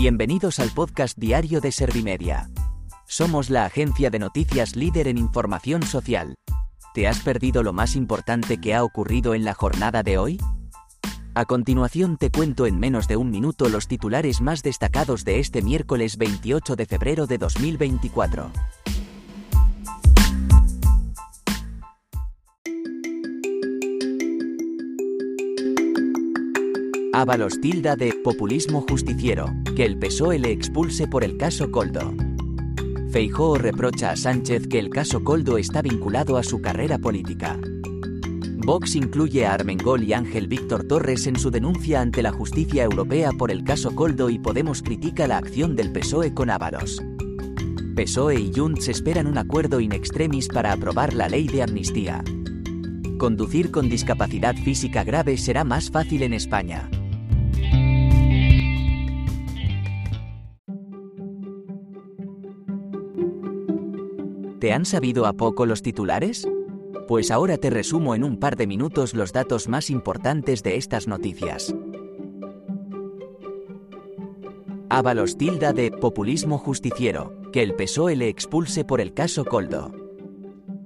Bienvenidos al podcast diario de Servimedia. Somos la agencia de noticias líder en información social. ¿Te has perdido lo más importante que ha ocurrido en la jornada de hoy? A continuación te cuento en menos de un minuto los titulares más destacados de este miércoles 28 de febrero de 2024. Ábalos tilda de populismo justiciero, que el PSOE le expulse por el caso Coldo. Feijóo reprocha a Sánchez que el caso Coldo está vinculado a su carrera política. Vox incluye a Armengol y Ángel Víctor Torres en su denuncia ante la justicia europea por el caso Coldo y Podemos critica la acción del PSOE con Ábalos. PSOE y Junts esperan un acuerdo in extremis para aprobar la ley de amnistía. Conducir con discapacidad física grave será más fácil en España. ¿Te han sabido a poco los titulares? Pues ahora te resumo en un par de minutos los datos más importantes de estas noticias. Ábalos tilda de populismo justiciero, que el PSOE le expulse por el caso Coldo.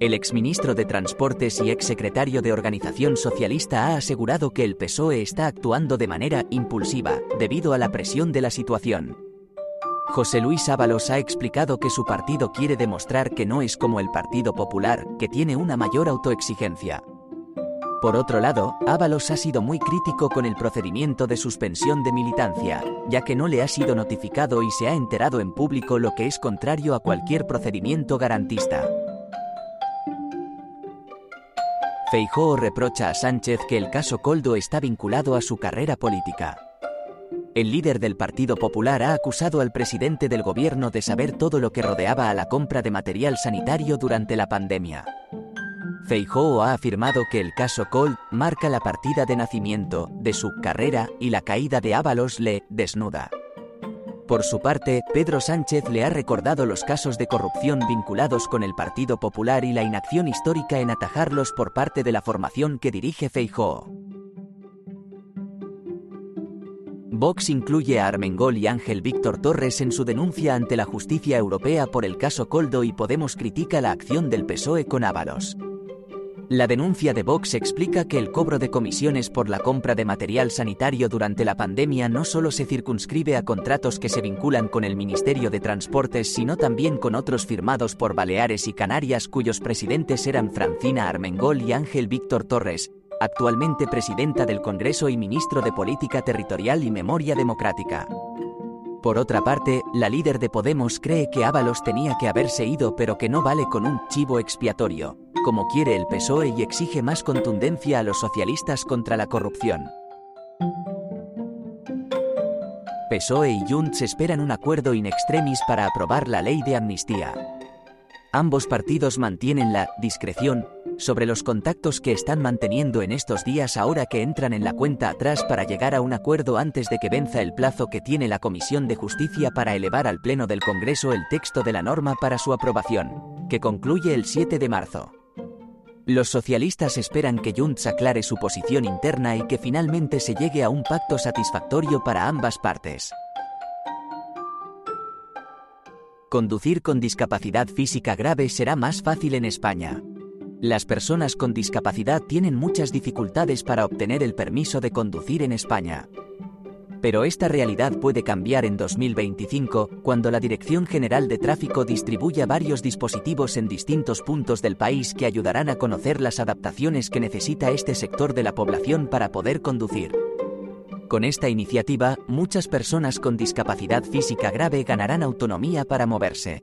El exministro de Transportes y exsecretario de Organización Socialista ha asegurado que el PSOE está actuando de manera impulsiva, debido a la presión de la situación. José Luis Ábalos ha explicado que su partido quiere demostrar que no es como el Partido Popular, que tiene una mayor autoexigencia. Por otro lado, Ábalos ha sido muy crítico con el procedimiento de suspensión de militancia, ya que no le ha sido notificado y se ha enterado en público lo que es contrario a cualquier procedimiento garantista. Feijóo reprocha a Sánchez que el caso Coldo está vinculado a su carrera política. El líder del Partido Popular ha acusado al presidente del gobierno de saber todo lo que rodeaba a la compra de material sanitario durante la pandemia. Feijóo ha afirmado que el caso Cold marca la partida de nacimiento de su carrera y la caída de Ábalos le desnuda. Por su parte, Pedro Sánchez le ha recordado los casos de corrupción vinculados con el Partido Popular y la inacción histórica en atajarlos por parte de la formación que dirige Feijóo. Vox incluye a Armengol y Ángel Víctor Torres en su denuncia ante la justicia europea por el caso Coldo y Podemos critica la acción del PSOE con Ábalos. La denuncia de Vox explica que el cobro de comisiones por la compra de material sanitario durante la pandemia no solo se circunscribe a contratos que se vinculan con el Ministerio de Transportes, sino también con otros firmados por Baleares y Canarias cuyos presidentes eran Francina Armengol y Ángel Víctor Torres, actualmente presidenta del Congreso y ministro de Política Territorial y Memoria Democrática. Por otra parte, la líder de Podemos cree que Ábalos tenía que haberse ido pero que no vale con un chivo expiatorio, como quiere el PSOE y exige más contundencia a los socialistas contra la corrupción. PSOE y Junts esperan un acuerdo in extremis para aprobar la ley de amnistía. Ambos partidos mantienen la discreción sobre los contactos que están manteniendo en estos días ahora que entran en la cuenta atrás para llegar a un acuerdo antes de que venza el plazo que tiene la Comisión de Justicia para elevar al Pleno del Congreso el texto de la norma para su aprobación, que concluye el 7 de marzo. Los socialistas esperan que Junts aclare su posición interna y que finalmente se llegue a un pacto satisfactorio para ambas partes. Conducir con discapacidad física grave será más fácil en España. Las personas con discapacidad tienen muchas dificultades para obtener el permiso de conducir en España. Pero esta realidad puede cambiar en 2025, cuando la Dirección General de Tráfico distribuya varios dispositivos en distintos puntos del país que ayudarán a conocer las adaptaciones que necesita este sector de la población para poder conducir. Con esta iniciativa, muchas personas con discapacidad física grave ganarán autonomía para moverse.